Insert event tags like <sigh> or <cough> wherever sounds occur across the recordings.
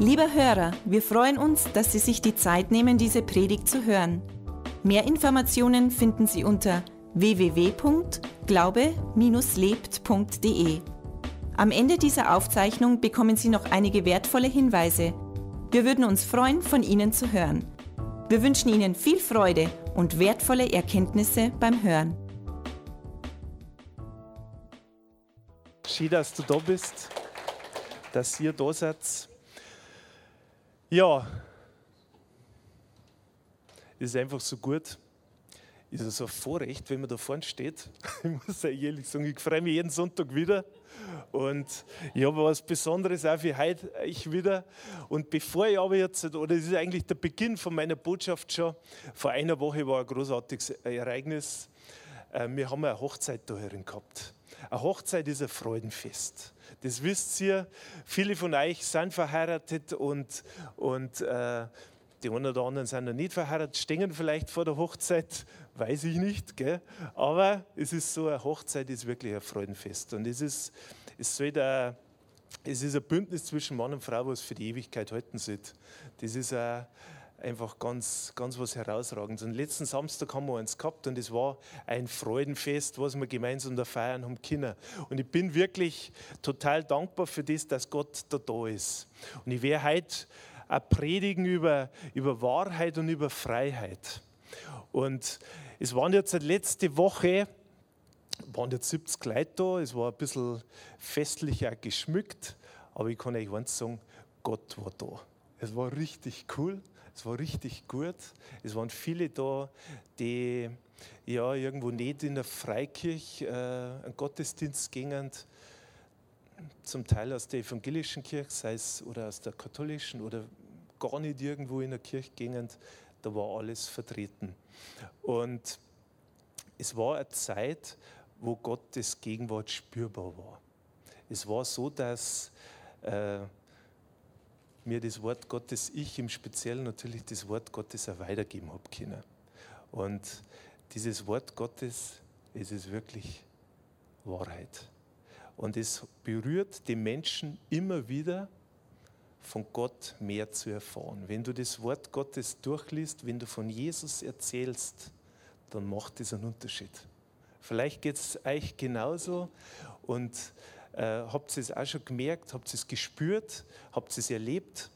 Lieber Hörer, wir freuen uns, dass Sie sich die Zeit nehmen, diese Predigt zu hören. Mehr Informationen finden Sie unter www.glaube-lebt.de. Am Ende dieser Aufzeichnung bekommen Sie noch einige wertvolle Hinweise. Wir würden uns freuen, von Ihnen zu hören. Wir wünschen Ihnen viel Freude und wertvolle Erkenntnisse beim Hören. Schön, dass du da bist, dass ihr da seid. Ja, ist einfach so gut. Ist es so ein Vorrecht, wenn man da vorne steht. <laughs> Ich muss ehrlich sagen, ich freue mich jeden Sonntag wieder. Und ich habe was Besonderes auch für heute ich wieder. Und bevor ich aber jetzt, oder das ist eigentlich der Beginn von meiner Botschaft schon, vor einer Woche war ein großartiges Ereignis. Äh, wir haben eine Hochzeit da herin gehabt. Eine Hochzeit ist ein Freudenfest. Das wisst ihr. Viele von euch sind verheiratet und, und äh, die einen oder anderen sind noch nicht verheiratet, stehen vielleicht vor der Hochzeit, weiß ich nicht. Gell? Aber es ist so, eine Hochzeit ist wirklich ein Freudenfest. Und es ist, es soll da, es ist ein Bündnis zwischen Mann und Frau, was für die Ewigkeit halten soll. Das ist ein, einfach ganz, ganz was Herausragendes. Und letzten Samstag haben wir eins gehabt und es war ein Freudenfest, was wir gemeinsam da feiern haben können. Und ich bin wirklich total dankbar für das, dass Gott da da ist. Und ich werde heute auch predigen über, über Wahrheit und über Freiheit. Und es waren jetzt letzte Woche, waren jetzt 70 Leute da, es war ein bisschen festlich auch geschmückt, aber ich kann euch eins sagen, Gott war da. Es war richtig cool. Es war richtig gut. Es waren viele da, die ja irgendwo nicht in der Freikirche äh, einen Gottesdienst gingen, zum Teil aus der evangelischen Kirche, sei es oder aus der katholischen oder gar nicht irgendwo in der Kirche gingen. Da war alles vertreten. Und es war eine Zeit, wo Gottes Gegenwart spürbar war. Es war so, dass äh, mir das Wort Gottes, ich im Speziellen natürlich das Wort Gottes auch weitergeben habe können. Und dieses Wort Gottes, es ist wirklich Wahrheit. Und es berührt die Menschen immer wieder, von Gott mehr zu erfahren. Wenn du das Wort Gottes durchliest, wenn du von Jesus erzählst, dann macht es einen Unterschied. Vielleicht geht es euch genauso und äh, habt ihr es auch schon gemerkt, habt ihr es gespürt, habt ihr es erlebt.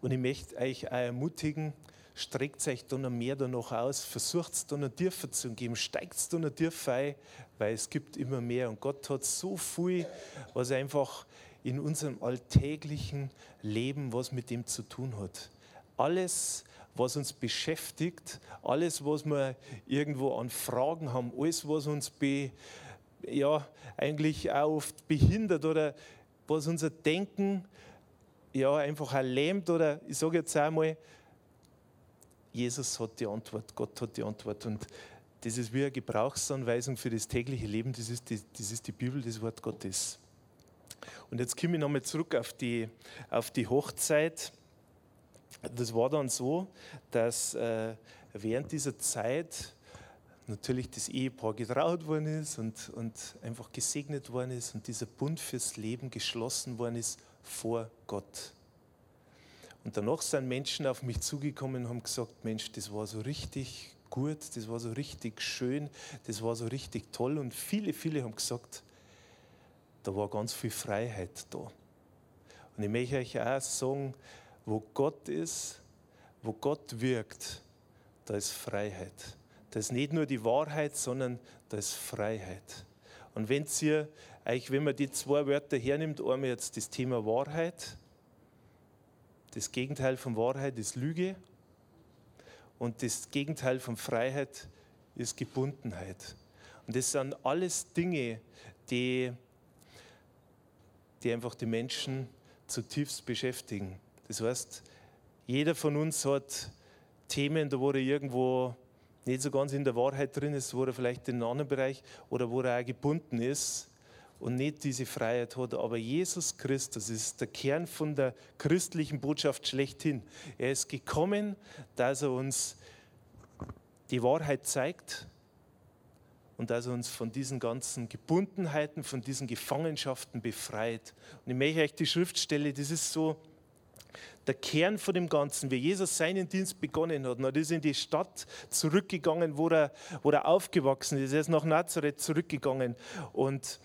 Und ich möchte euch auch ermutigen, streckt euch da noch mehr danach aus, versucht es da noch tiefer zu geben, steigt es da noch tiefer ein, weil es gibt immer mehr. Und Gott hat so viel, was einfach in unserem alltäglichen Leben was mit dem zu tun hat. Alles, was uns beschäftigt, alles, was wir irgendwo an Fragen haben, alles, was uns be, ja, eigentlich auch oft behindert oder was unser Denken ja, einfach auch lähmt oder ich sage jetzt einmal, Jesus hat die Antwort, Gott hat die Antwort und das ist wie eine Gebrauchsanweisung für das tägliche Leben, das ist die, das ist die Bibel, das Wort Gottes. Und jetzt komme ich nochmal zurück auf die, auf die Hochzeit. Das war dann so, dass äh, während dieser Zeit natürlich das Ehepaar getraut worden ist und, und einfach gesegnet worden ist und dieser Bund fürs Leben geschlossen worden ist vor Gott. Und danach sind Menschen auf mich zugekommen und haben gesagt, Mensch, das war so richtig gut, das war so richtig schön, das war so richtig toll. Und viele, viele haben gesagt, da war ganz viel Freiheit da. Und ich möchte euch auch sagen, wo Gott ist, wo Gott wirkt, da ist Freiheit. Das ist nicht nur die Wahrheit, sondern da ist Freiheit. Und wenn ihr euch, wenn man die zwei Wörter hernimmt, einmal jetzt das Thema Wahrheit, das Gegenteil von Wahrheit ist Lüge und das Gegenteil von Freiheit ist Gebundenheit. Und das sind alles Dinge, die, die einfach die Menschen zutiefst beschäftigen. Das heißt, jeder von uns hat Themen, da er irgendwo nicht so ganz in der Wahrheit drin ist, wo er vielleicht in einem anderen Bereich oder wo er auch gebunden ist und nicht diese Freiheit hat. Aber Jesus Christus ist der Kern von der christlichen Botschaft schlechthin. Er ist gekommen, dass er uns die Wahrheit zeigt und dass er uns von diesen ganzen Gebundenheiten, von diesen Gefangenschaften befreit. Und ich möchte euch die Schriftstelle, das ist so der Kern von dem Ganzen, wie Jesus seinen Dienst begonnen hat. Er ist in die Stadt zurückgegangen, wo er, wo er aufgewachsen ist. Er ist nach Nazareth zurückgegangen und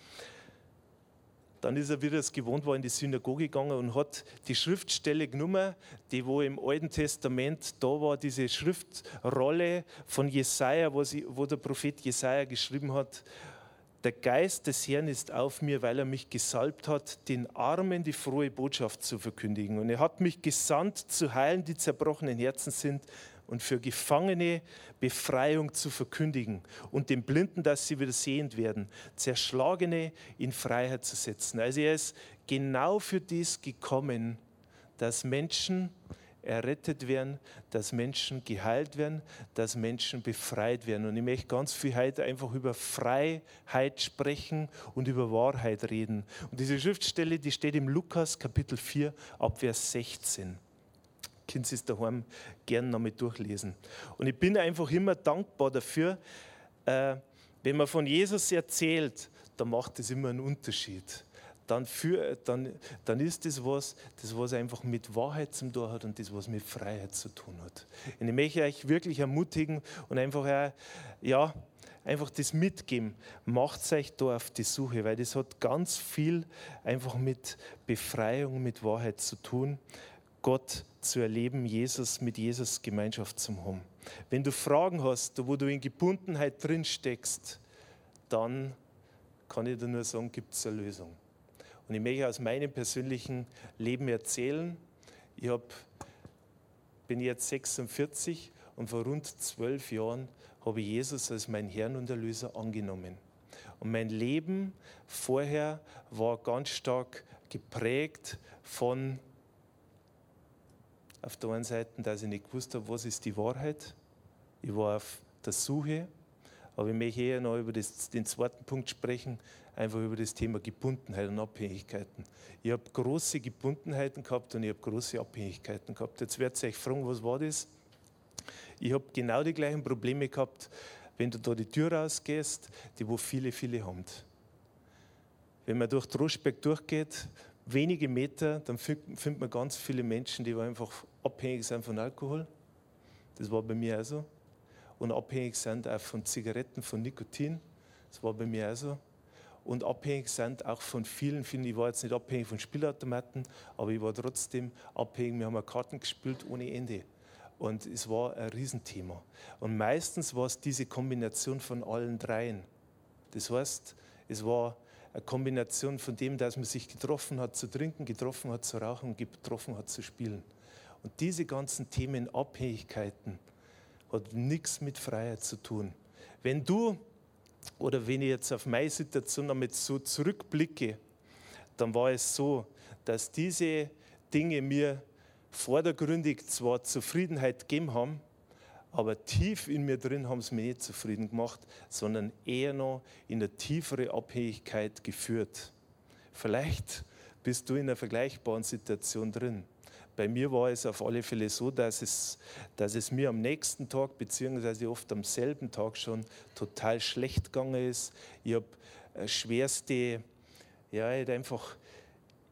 dann ist er, wie es gewohnt war, in die Synagoge gegangen und hat die Schriftstelle genommen, die wo im Alten Testament da war, diese Schriftrolle von Jesaja, wo, sie, wo der Prophet Jesaja geschrieben hat. Der Geist des Herrn ist auf mir, weil er mich gesalbt hat, den Armen die frohe Botschaft zu verkündigen. Und er hat mich gesandt, zu heilen, die zerbrochenen Herzen sind, und für Gefangene Befreiung zu verkündigen und den Blinden, dass sie wieder sehend werden, Zerschlagene in Freiheit zu setzen. Also er ist genau für dies gekommen, dass Menschen errettet werden, dass Menschen geheilt werden, dass Menschen befreit werden. Und ich möchte ganz viel heute einfach über Freiheit sprechen und über Wahrheit reden. Und diese Schriftstelle, die steht im Lukas Kapitel 4 ab Vers 16 können Sie es daheim gerne nochmal durchlesen. Und ich bin einfach immer dankbar dafür, äh, wenn man von Jesus erzählt, dann macht das immer einen Unterschied. Dann, für, dann, dann ist das was, das was einfach mit Wahrheit zu tun hat und das was mit Freiheit zu tun hat. Und ich möchte euch wirklich ermutigen und einfach auch, ja, einfach das mitgeben. Macht euch da auf die Suche, weil das hat ganz viel einfach mit Befreiung, mit Wahrheit zu tun. Gott zu erleben, Jesus mit Jesus Gemeinschaft zu haben. Wenn du Fragen hast, wo du in Gebundenheit drin steckst, dann kann ich dir nur sagen, gibt es eine Lösung. Und ich möchte aus meinem persönlichen Leben erzählen. Ich hab, bin jetzt 46 und vor rund zwölf Jahren habe ich Jesus als mein Herrn und Erlöser angenommen. Und mein Leben vorher war ganz stark geprägt von auf der einen Seite, dass ich nicht gewusst habe, was ist die Wahrheit. Ich war auf der Suche, aber ich möchte eher noch über das, den zweiten Punkt sprechen, einfach über das Thema Gebundenheit und Abhängigkeiten. Ich habe große Gebundenheiten gehabt und ich habe große Abhängigkeiten gehabt. Jetzt werdet ihr euch fragen, was war das? Ich habe genau die gleichen Probleme gehabt, wenn du da die Tür rausgehst, die wo viele, viele haben. Wenn man durch Droschbeck durchgeht, wenige Meter, dann findet man ganz viele Menschen, die einfach abhängig sind von Alkohol. Das war bei mir also. Und abhängig sind auch von Zigaretten, von Nikotin. Das war bei mir also. Und abhängig sind auch von vielen, vielen. Ich war jetzt nicht abhängig von Spielautomaten, aber ich war trotzdem abhängig. Wir haben Karten gespielt ohne Ende. Und es war ein Riesenthema. Und meistens war es diese Kombination von allen dreien. Das heißt, es war eine Kombination von dem, dass man sich getroffen hat zu trinken, getroffen hat zu rauchen, getroffen hat zu spielen. Und diese ganzen Themen, Abhängigkeiten, hat nichts mit Freiheit zu tun. Wenn du oder wenn ich jetzt auf meine Situation damit so zurückblicke, dann war es so, dass diese Dinge mir vordergründig zwar Zufriedenheit gegeben haben, aber tief in mir drin haben sie mich nicht zufrieden gemacht, sondern eher noch in eine tiefere Abhängigkeit geführt. Vielleicht bist du in einer vergleichbaren Situation drin. Bei mir war es auf alle Fälle so, dass es, dass es mir am nächsten Tag, beziehungsweise oft am selben Tag schon total schlecht gegangen ist. Ich habe äh, schwerste, ja, ich einfach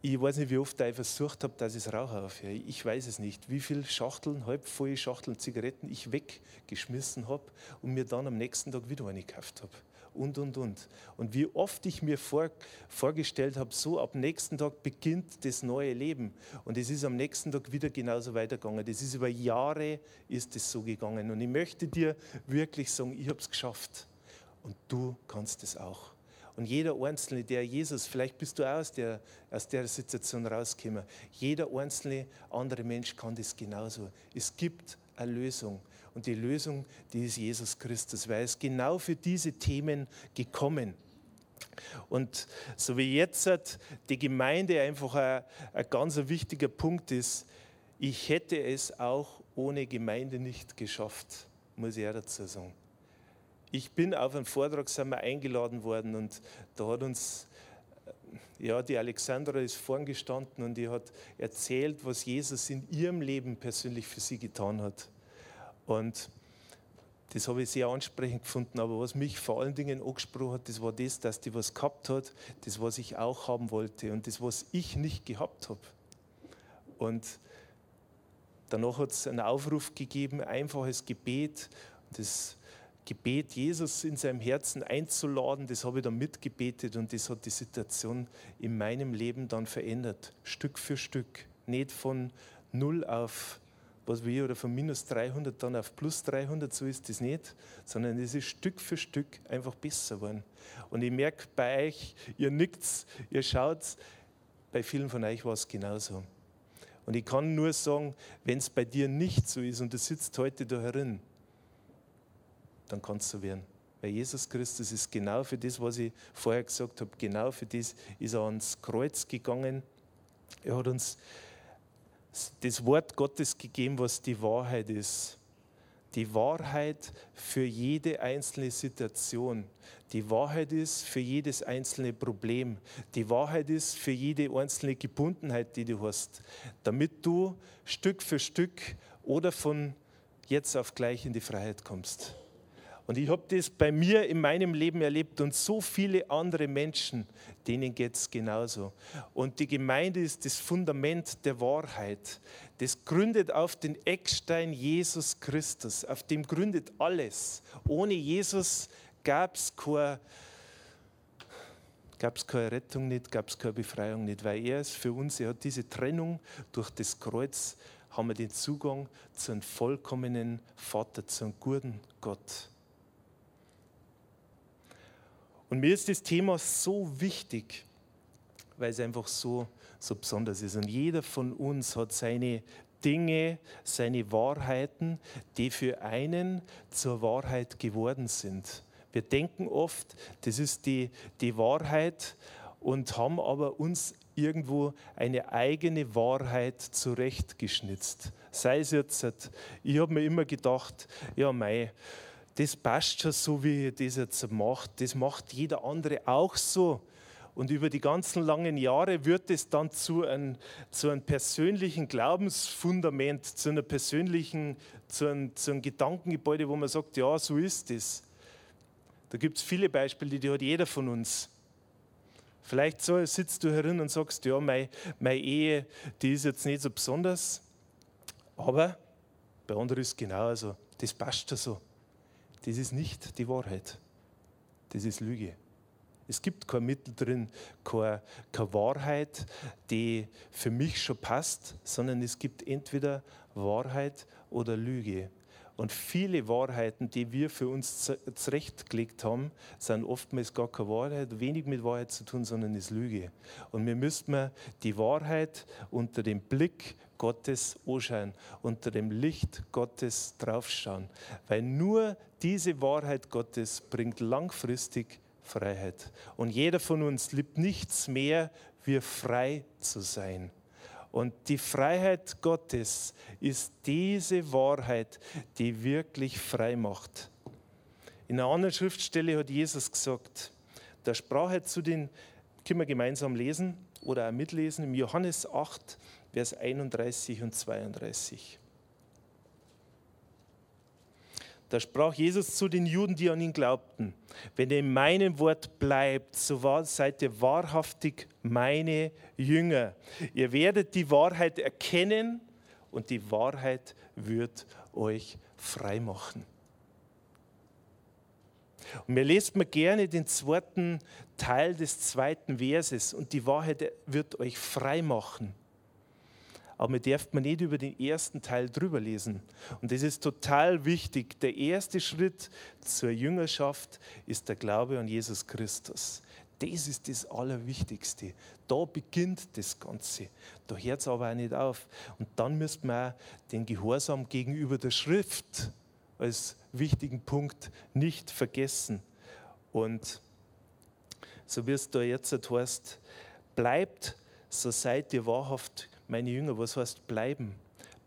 ich weiß nicht, wie oft ich versucht habe, dass ich es rauche aufhöre. Ich weiß es nicht, wie viele Schachteln, halbvolle Schachteln Zigaretten ich weggeschmissen habe und mir dann am nächsten Tag wieder eine gekauft habe. Und, und, und. Und wie oft ich mir vor, vorgestellt habe, so ab nächsten Tag beginnt das neue Leben. Und es ist am nächsten Tag wieder genauso weitergegangen. Das ist über Jahre ist es so gegangen. Und ich möchte dir wirklich sagen, ich habe es geschafft. Und du kannst es auch. Und jeder Einzelne, der Jesus, vielleicht bist du aus der, aus der Situation rausgekommen, jeder einzelne andere Mensch kann das genauso. Es gibt eine Lösung. Und die Lösung, die ist Jesus Christus, weil er ist genau für diese Themen gekommen. Und so wie jetzt die Gemeinde einfach ein, ein ganz wichtiger Punkt ist, ich hätte es auch ohne Gemeinde nicht geschafft, muss ich auch dazu sagen ich bin auf einen Vortrag eingeladen worden und da hat uns ja, die Alexandra ist vorn gestanden und die hat erzählt, was Jesus in ihrem Leben persönlich für sie getan hat. Und das habe ich sehr ansprechend gefunden, aber was mich vor allen Dingen angesprochen hat, das war das, dass die was gehabt hat, das, was ich auch haben wollte und das, was ich nicht gehabt habe. Und Danach hat es einen Aufruf gegeben, einfaches Gebet. Das Gebet, Jesus in seinem Herzen einzuladen, das habe ich dann mitgebetet und das hat die Situation in meinem Leben dann verändert, Stück für Stück. Nicht von 0 auf was wir oder von minus 300 dann auf plus 300, so ist das nicht, sondern es ist Stück für Stück einfach besser geworden. Und ich merke bei euch, ihr nickt, ihr schaut, bei vielen von euch war es genauso. Und ich kann nur sagen, wenn es bei dir nicht so ist und du sitzt heute da herin, dann kann es so werden. Weil Jesus Christus ist genau für das, was ich vorher gesagt habe, genau für das ist er ans Kreuz gegangen. Er hat uns das Wort Gottes gegeben, was die Wahrheit ist. Die Wahrheit für jede einzelne Situation. Die Wahrheit ist für jedes einzelne Problem. Die Wahrheit ist für jede einzelne Gebundenheit, die du hast, damit du Stück für Stück oder von jetzt auf gleich in die Freiheit kommst. Und ich habe das bei mir in meinem Leben erlebt und so viele andere Menschen, denen geht es genauso. Und die Gemeinde ist das Fundament der Wahrheit. Das gründet auf den Eckstein Jesus Christus. Auf dem gründet alles. Ohne Jesus gab es keine, gab's keine Rettung nicht, gab es keine Befreiung nicht, weil er ist für uns, er hat diese Trennung durch das Kreuz, haben wir den Zugang zu einem vollkommenen Vater, zu einem guten Gott. Und mir ist das Thema so wichtig, weil es einfach so, so besonders ist. Und jeder von uns hat seine Dinge, seine Wahrheiten, die für einen zur Wahrheit geworden sind. Wir denken oft, das ist die, die Wahrheit und haben aber uns irgendwo eine eigene Wahrheit zurechtgeschnitzt. Sei es jetzt, ich habe mir immer gedacht, ja, mei, das passt schon so, wie ihr das jetzt macht. Das macht jeder andere auch so. Und über die ganzen langen Jahre wird es dann zu einem, zu einem persönlichen Glaubensfundament, zu einer persönlichen, zu einem, zu einem Gedankengebäude, wo man sagt, ja, so ist es. Da gibt es viele Beispiele, die hat jeder von uns. Vielleicht so sitzt du herin und sagst, ja, meine, meine Ehe, die ist jetzt nicht so besonders, aber bei anderen ist es genauso. Das passt schon so. Das ist nicht die Wahrheit. Das ist Lüge. Es gibt kein Mittel drin, keine, keine Wahrheit, die für mich schon passt, sondern es gibt entweder Wahrheit oder Lüge. Und viele Wahrheiten, die wir für uns zurechtgelegt haben, sind oftmals gar keine Wahrheit, wenig mit Wahrheit zu tun, sondern ist Lüge. Und wir müssen die Wahrheit unter dem Blick Gottes anschauen, unter dem Licht Gottes draufschauen. Weil nur diese Wahrheit Gottes bringt langfristig Freiheit. Und jeder von uns liebt nichts mehr, wie frei zu sein. Und die Freiheit Gottes ist diese Wahrheit, die wirklich frei macht. In einer anderen Schriftstelle hat Jesus gesagt, da sprach er zu den, können wir gemeinsam lesen oder auch mitlesen, im Johannes 8, Vers 31 und 32. Da sprach Jesus zu den Juden, die an ihn glaubten, wenn ihr in meinem Wort bleibt, so seid ihr wahrhaftig meine Jünger. Ihr werdet die Wahrheit erkennen und die Wahrheit wird euch frei machen. Und mir lest mir gerne den zweiten Teil des zweiten Verses und die Wahrheit wird euch frei machen aber man darf nicht über den ersten Teil drüber lesen. Und das ist total wichtig. Der erste Schritt zur Jüngerschaft ist der Glaube an Jesus Christus. Das ist das Allerwichtigste. Da beginnt das Ganze. Da hört es aber auch nicht auf. Und dann müsste man den Gehorsam gegenüber der Schrift als wichtigen Punkt nicht vergessen. Und so wie es da jetzt heißt, bleibt, so seid ihr wahrhaft meine Jünger, was heißt bleiben?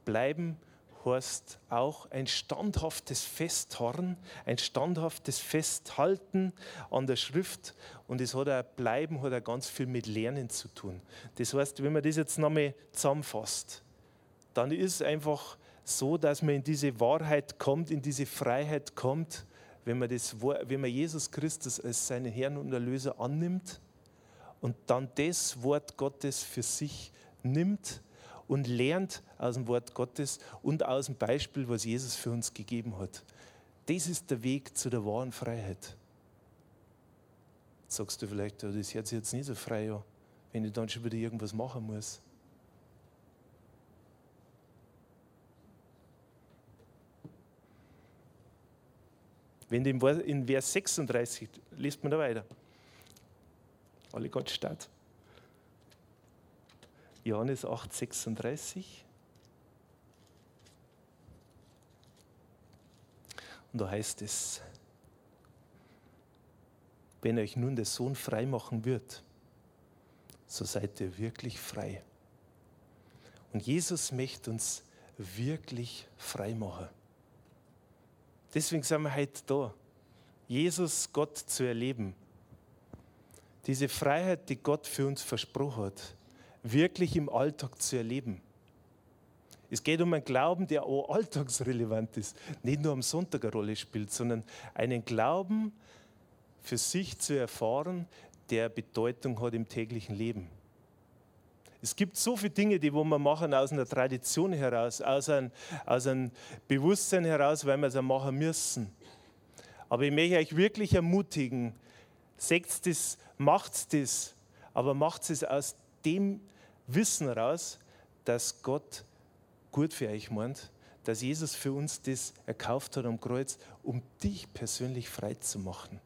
Bleiben heißt auch ein standhaftes Festharren, ein standhaftes Festhalten an der Schrift. Und es hat auch Bleiben hat auch ganz viel mit Lernen zu tun. Das heißt, wenn man das jetzt nochmal zusammenfasst, dann ist es einfach so, dass man in diese Wahrheit kommt, in diese Freiheit kommt, wenn man, das, wenn man Jesus Christus als seinen Herrn und Erlöser annimmt und dann das Wort Gottes für sich nimmt und lernt aus dem Wort Gottes und aus dem Beispiel, was Jesus für uns gegeben hat. Das ist der Weg zu der wahren Freiheit. sagst du vielleicht, das hört sich jetzt nicht so frei an, wenn ich dann schon wieder irgendwas machen muss. Wenn in Vers 36 liest man da weiter. Alle Gott statt. Johannes 8, 36. Und da heißt es, wenn euch nun der Sohn frei machen wird, so seid ihr wirklich frei. Und Jesus möchte uns wirklich frei machen. Deswegen sind wir heute da, Jesus Gott zu erleben. Diese Freiheit, die Gott für uns versprochen hat, wirklich im Alltag zu erleben. Es geht um einen Glauben, der auch alltagsrelevant ist, nicht nur am Sonntag eine Rolle spielt, sondern einen Glauben für sich zu erfahren, der Bedeutung hat im täglichen Leben. Es gibt so viele Dinge, die wir machen aus einer Tradition heraus, aus einem, aus einem Bewusstsein heraus, weil wir es machen müssen. Aber ich möchte euch wirklich ermutigen, seht das, macht das, aber macht es aus dem Wissen heraus, dass Gott gut für euch meint, dass Jesus für uns das erkauft hat am Kreuz, um dich persönlich frei zu machen.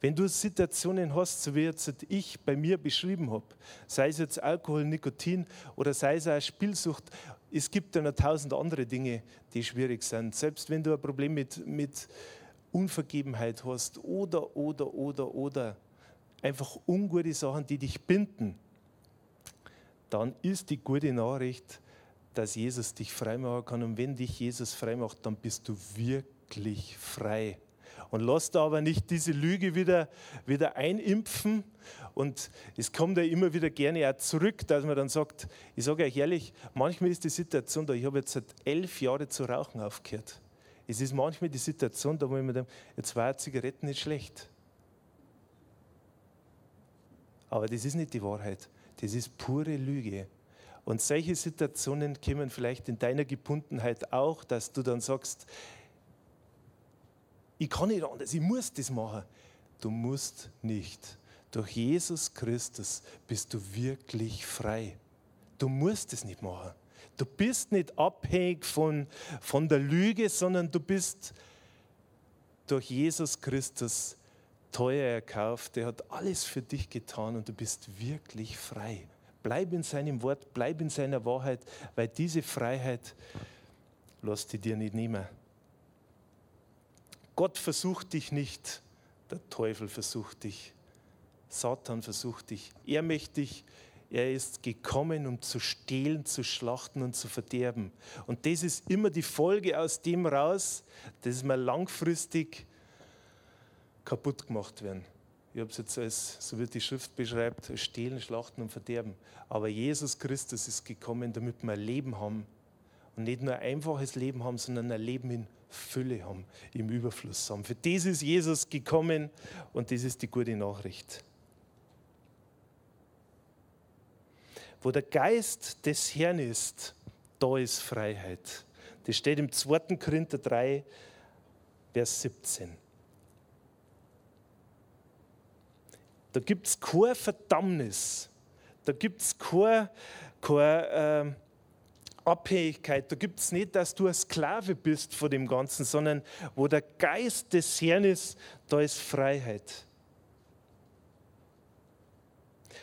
Wenn du Situationen hast, so wie jetzt ich bei mir beschrieben habe, sei es jetzt Alkohol, Nikotin oder sei es auch Spielsucht, es gibt ja noch tausend andere Dinge, die schwierig sind. Selbst wenn du ein Problem mit, mit Unvergebenheit hast oder, oder, oder, oder einfach ungute Sachen, die dich binden, dann ist die gute Nachricht, dass Jesus dich freimachen kann. Und wenn dich Jesus freimacht, dann bist du wirklich frei. Und lass da aber nicht diese Lüge wieder, wieder einimpfen. Und es kommt ja immer wieder gerne auch zurück, dass man dann sagt, ich sage euch ehrlich, manchmal ist die Situation da, ich habe jetzt seit elf Jahren zu rauchen aufgehört. Es ist manchmal die Situation da, wo ich mir denke, jetzt war Zigaretten nicht schlecht. Aber das ist nicht die Wahrheit. Das ist pure Lüge. Und solche Situationen kommen vielleicht in deiner Gebundenheit auch, dass du dann sagst, ich kann nicht anders, ich muss das machen. Du musst nicht. Durch Jesus Christus bist du wirklich frei. Du musst es nicht machen. Du bist nicht abhängig von, von der Lüge, sondern du bist durch Jesus Christus teuer erkauft. Er hat alles für dich getan und du bist wirklich frei. Bleib in seinem Wort, bleib in seiner Wahrheit, weil diese Freiheit lässt die dir nicht nehmen. Gott versucht dich nicht, der Teufel versucht dich, Satan versucht dich. Er möchte dich, er ist gekommen, um zu stehlen, zu schlachten und zu verderben. Und das ist immer die Folge aus dem raus, dass wir langfristig kaputt gemacht werden. Ich habe es jetzt als, so wie die Schrift beschreibt, stehlen, schlachten und verderben. Aber Jesus Christus ist gekommen, damit wir ein Leben haben. Und nicht nur ein einfaches Leben haben, sondern ein Leben in Fülle haben, im Überfluss haben. Für das ist Jesus gekommen und das ist die gute Nachricht. Wo der Geist des Herrn ist, da ist Freiheit. Das steht im 2. Korinther 3, Vers 17. Da gibt es keine Verdammnis, da gibt es keine, keine äh, Abhängigkeit. Da gibt es nicht, dass du ein Sklave bist vor dem Ganzen, sondern wo der Geist des Herrn ist, da ist Freiheit.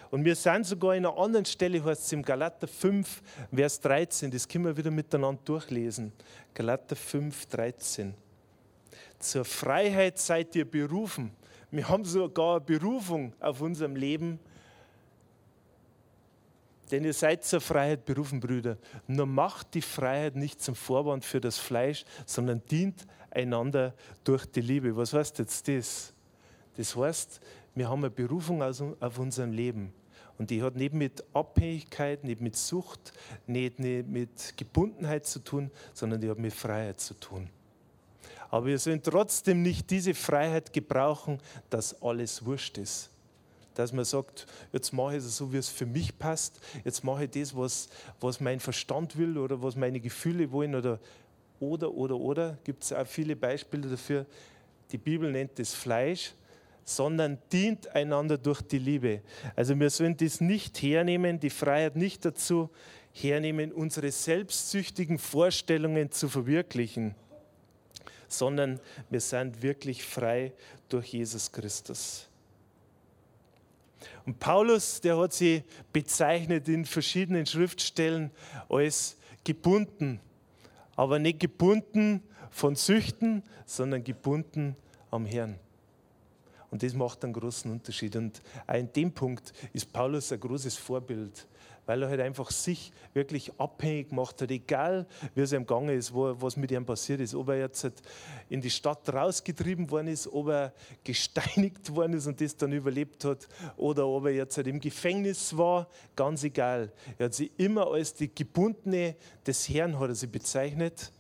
Und wir sind sogar in einer anderen Stelle, heißt es im Galater 5, Vers 13, das können wir wieder miteinander durchlesen. Galater 5, 13. Zur Freiheit seid ihr berufen. Wir haben sogar Berufung auf unserem Leben denn ihr seid zur Freiheit berufen, Brüder. Nur macht die Freiheit nicht zum Vorwand für das Fleisch, sondern dient einander durch die Liebe. Was heißt jetzt das? Das heißt, wir haben eine Berufung auf unserem Leben. Und die hat nicht mit Abhängigkeit, nicht mit Sucht, nicht, nicht mit Gebundenheit zu tun, sondern die hat mit Freiheit zu tun. Aber wir sollen trotzdem nicht diese Freiheit gebrauchen, dass alles wurscht ist dass man sagt, jetzt mache ich es so, wie es für mich passt, jetzt mache ich das, was, was mein Verstand will oder was meine Gefühle wollen oder oder, oder, oder, gibt es auch viele Beispiele dafür. Die Bibel nennt es Fleisch, sondern dient einander durch die Liebe. Also wir sollen das nicht hernehmen, die Freiheit nicht dazu hernehmen, unsere selbstsüchtigen Vorstellungen zu verwirklichen, sondern wir sind wirklich frei durch Jesus Christus. Und Paulus, der hat sie bezeichnet in verschiedenen Schriftstellen als gebunden, aber nicht gebunden von Süchten, sondern gebunden am Herrn. Und das macht einen großen Unterschied. Und auch in dem Punkt ist Paulus ein großes Vorbild, weil er halt einfach sich wirklich abhängig gemacht hat, egal wie es ihm gegangen ist, wo, was mit ihm passiert ist, ob er jetzt halt in die Stadt rausgetrieben worden ist, ob er gesteinigt worden ist und das dann überlebt hat, oder ob er jetzt halt im Gefängnis war, ganz egal. Er hat sie immer als die Gebundene des Herrn hat er sie bezeichnet.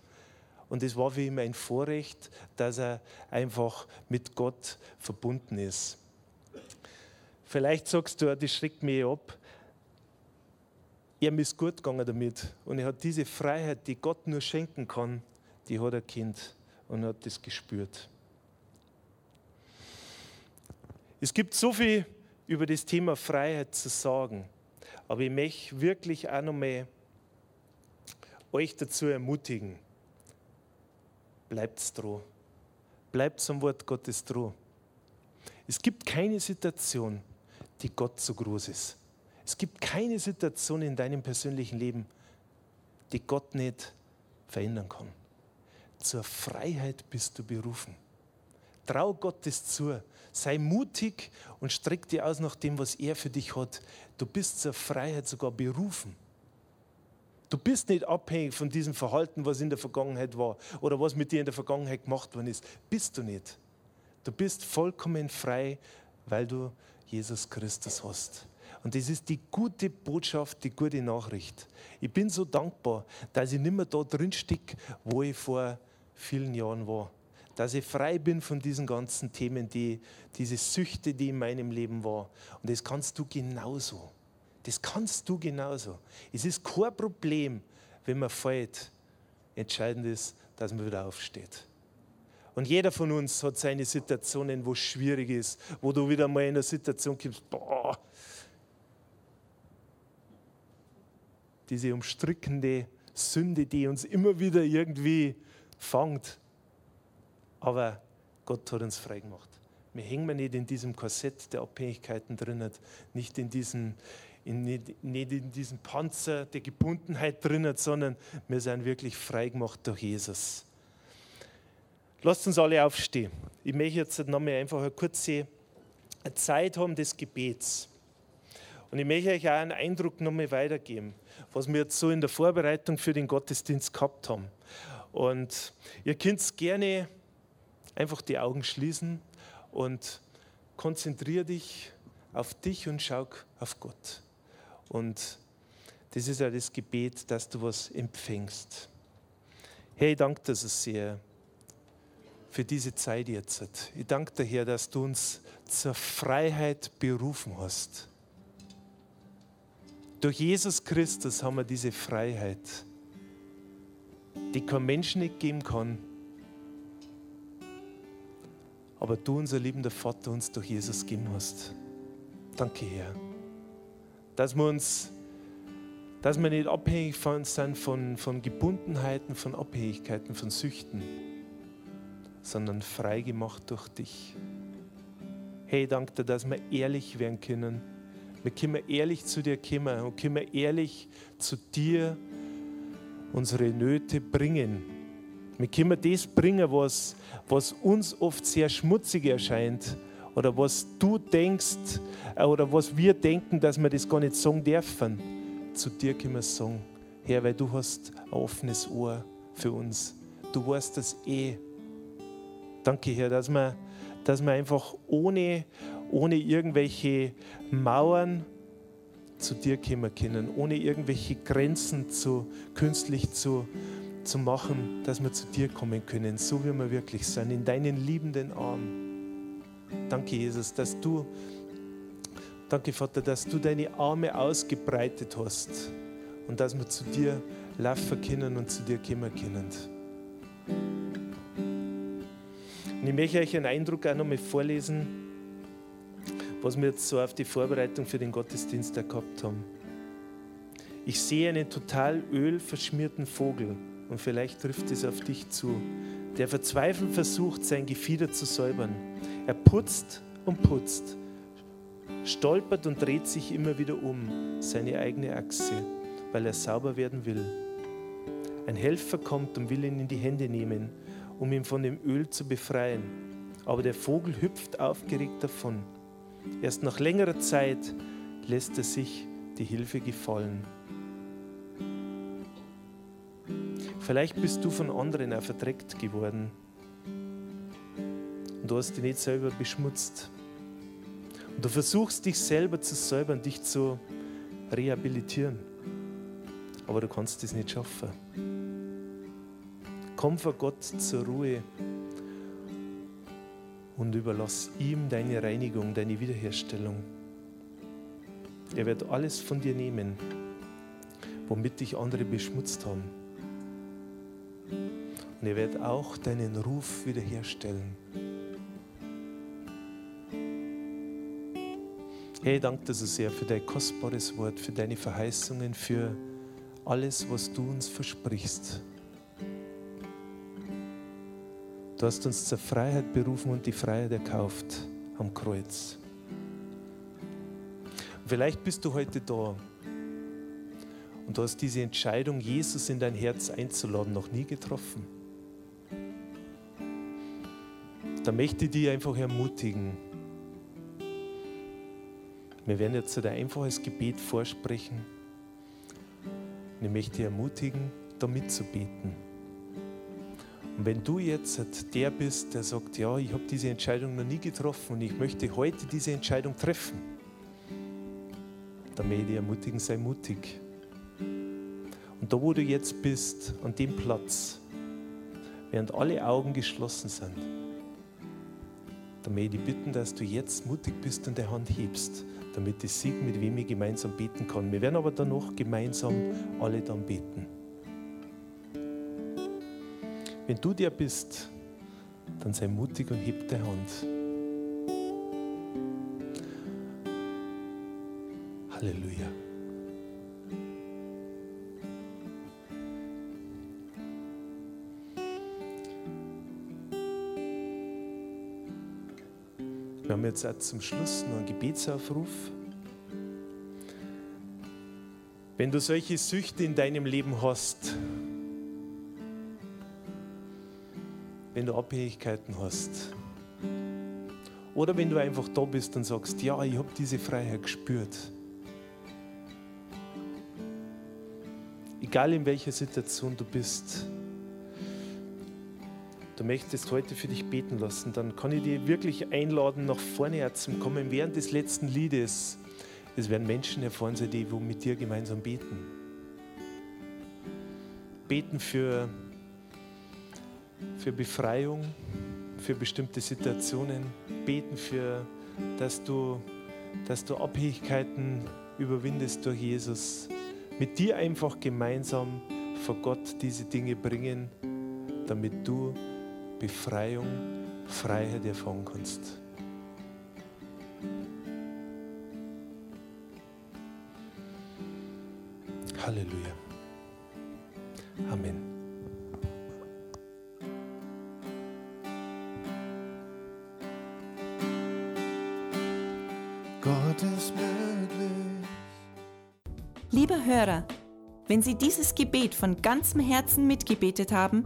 Und es war für ihn ein Vorrecht, dass er einfach mit Gott verbunden ist. Vielleicht sagst du, das schreckt mich ab. Ihm ist gut gegangen damit. Und er hat diese Freiheit, die Gott nur schenken kann, die hat er Kind und hat das gespürt. Es gibt so viel über das Thema Freiheit zu sagen. Aber ich möchte wirklich auch noch mal euch dazu ermutigen, bleibt dran. Bleibt zum Wort Gottes dran. Es gibt keine Situation, die Gott so groß ist. Es gibt keine Situation in deinem persönlichen Leben, die Gott nicht verändern kann. Zur Freiheit bist du berufen. Trau Gottes zu. Sei mutig und streck dir aus nach dem, was er für dich hat. Du bist zur Freiheit sogar berufen. Du bist nicht abhängig von diesem Verhalten, was in der Vergangenheit war oder was mit dir in der Vergangenheit gemacht worden ist. Bist du nicht. Du bist vollkommen frei, weil du Jesus Christus hast. Und das ist die gute Botschaft, die gute Nachricht. Ich bin so dankbar, dass ich nicht mehr da drin stecke, wo ich vor vielen Jahren war. Dass ich frei bin von diesen ganzen Themen, die, diese Süchte, die in meinem Leben war. Und das kannst du genauso. Das kannst du genauso. Es ist kein Problem, wenn man fällt. Entscheidend ist, dass man wieder aufsteht. Und jeder von uns hat seine Situationen, wo es schwierig ist, wo du wieder mal in eine Situation kommst, boah, diese umstrickende Sünde, die uns immer wieder irgendwie fangt. Aber Gott hat uns frei gemacht. Wir hängen nicht in diesem Korsett der Abhängigkeiten drin, nicht in diesem, in, nicht, in diesem Panzer der Gebundenheit drin, sondern wir sind wirklich frei gemacht durch Jesus. Lasst uns alle aufstehen. Ich möchte jetzt nochmal einfach eine kurze Zeit haben des Gebets. Und ich möchte euch auch einen Eindruck nochmal weitergeben, was wir jetzt so in der Vorbereitung für den Gottesdienst gehabt haben. Und ihr könnt gerne einfach die Augen schließen und konzentriere dich auf dich und schau auf Gott. Und das ist ja das Gebet, dass du was empfängst. Herr, ich danke dir so sehr für diese Zeit jetzt. Ich danke dir, Herr, dass du uns zur Freiheit berufen hast. Durch Jesus Christus haben wir diese Freiheit, die kein Mensch nicht geben kann. Aber du, unser liebender Vater, uns durch Jesus geben hast. Danke, Herr dass wir uns, dass wir nicht abhängig von, sind von, von Gebundenheiten, von Abhängigkeiten, von Süchten, sondern frei gemacht durch dich. Hey, danke dir, dass wir ehrlich werden können. Wir können ehrlich zu dir kommen und können ehrlich zu dir unsere Nöte bringen. Wir können das bringen, was, was uns oft sehr schmutzig erscheint oder was du denkst äh, oder was wir denken, dass wir das gar nicht sagen dürfen, zu dir können wir sagen, Herr, weil du hast ein offenes Ohr für uns. Du weißt das eh. Danke, Herr, dass wir, dass wir einfach ohne, ohne irgendwelche Mauern zu dir kommen können, ohne irgendwelche Grenzen zu, künstlich zu, zu machen, dass wir zu dir kommen können, so wie wir wirklich sind, in deinen liebenden Armen. Danke, Jesus, dass du Danke, Vater, dass du deine Arme ausgebreitet hast und dass wir zu dir laufen können und zu dir kommen können. Und ich möchte euch einen Eindruck auch noch mal vorlesen, was wir jetzt so auf die Vorbereitung für den Gottesdienst gehabt haben. Ich sehe einen total ölverschmierten Vogel und vielleicht trifft es auf dich zu, der verzweifelt versucht, sein Gefieder zu säubern. Er putzt und putzt, stolpert und dreht sich immer wieder um, seine eigene Achse, weil er sauber werden will. Ein Helfer kommt und will ihn in die Hände nehmen, um ihn von dem Öl zu befreien. Aber der Vogel hüpft aufgeregt davon. Erst nach längerer Zeit lässt er sich die Hilfe gefallen. Vielleicht bist du von anderen auch verdreckt geworden und du hast dich nicht selber beschmutzt. Und du versuchst dich selber zu säubern, dich zu rehabilitieren. Aber du kannst es nicht schaffen. Komm vor Gott zur Ruhe und überlass ihm deine Reinigung, deine Wiederherstellung. Er wird alles von dir nehmen, womit dich andere beschmutzt haben. Und er wird auch deinen Ruf wiederherstellen. Hey, danke dir so sehr für dein kostbares Wort, für deine Verheißungen, für alles, was du uns versprichst. Du hast uns zur Freiheit berufen und die Freiheit erkauft am Kreuz. Vielleicht bist du heute da und du hast diese Entscheidung, Jesus in dein Herz einzuladen, noch nie getroffen. Da möchte ich dich einfach ermutigen. Wir werden jetzt ein einfaches Gebet vorsprechen. Und ich möchte dich ermutigen, da mitzubeten. Und wenn du jetzt der bist, der sagt, ja, ich habe diese Entscheidung noch nie getroffen und ich möchte heute diese Entscheidung treffen, dann möchte ich dich ermutigen, sei mutig. Und da, wo du jetzt bist, an dem Platz, während alle Augen geschlossen sind, dann möchte ich bitten, dass du jetzt mutig bist und die Hand hebst, damit ich sehe, mit wem ich gemeinsam beten kann. Wir werden aber danach gemeinsam alle dann beten. Wenn du der bist, dann sei mutig und heb die Hand. Halleluja. Wir haben jetzt auch zum Schluss noch einen Gebetsaufruf. Wenn du solche Süchte in deinem Leben hast, wenn du Abhängigkeiten hast. Oder wenn du einfach da bist und sagst, ja, ich habe diese Freiheit gespürt. Egal in welcher Situation du bist, du möchtest heute für dich beten lassen, dann kann ich dir wirklich einladen, nach vorne zum kommen. Während des letzten Liedes, es werden Menschen erfahren sein, die mit dir gemeinsam beten. Beten für für Befreiung, für bestimmte Situationen, beten für, dass du, dass du Abhängigkeiten überwindest durch Jesus. Mit dir einfach gemeinsam vor Gott diese Dinge bringen, damit du Befreiung, Freiheit erfahren kannst. Halleluja. Amen. Gott ist möglich. Lieber Hörer, wenn Sie dieses Gebet von ganzem Herzen mitgebetet haben,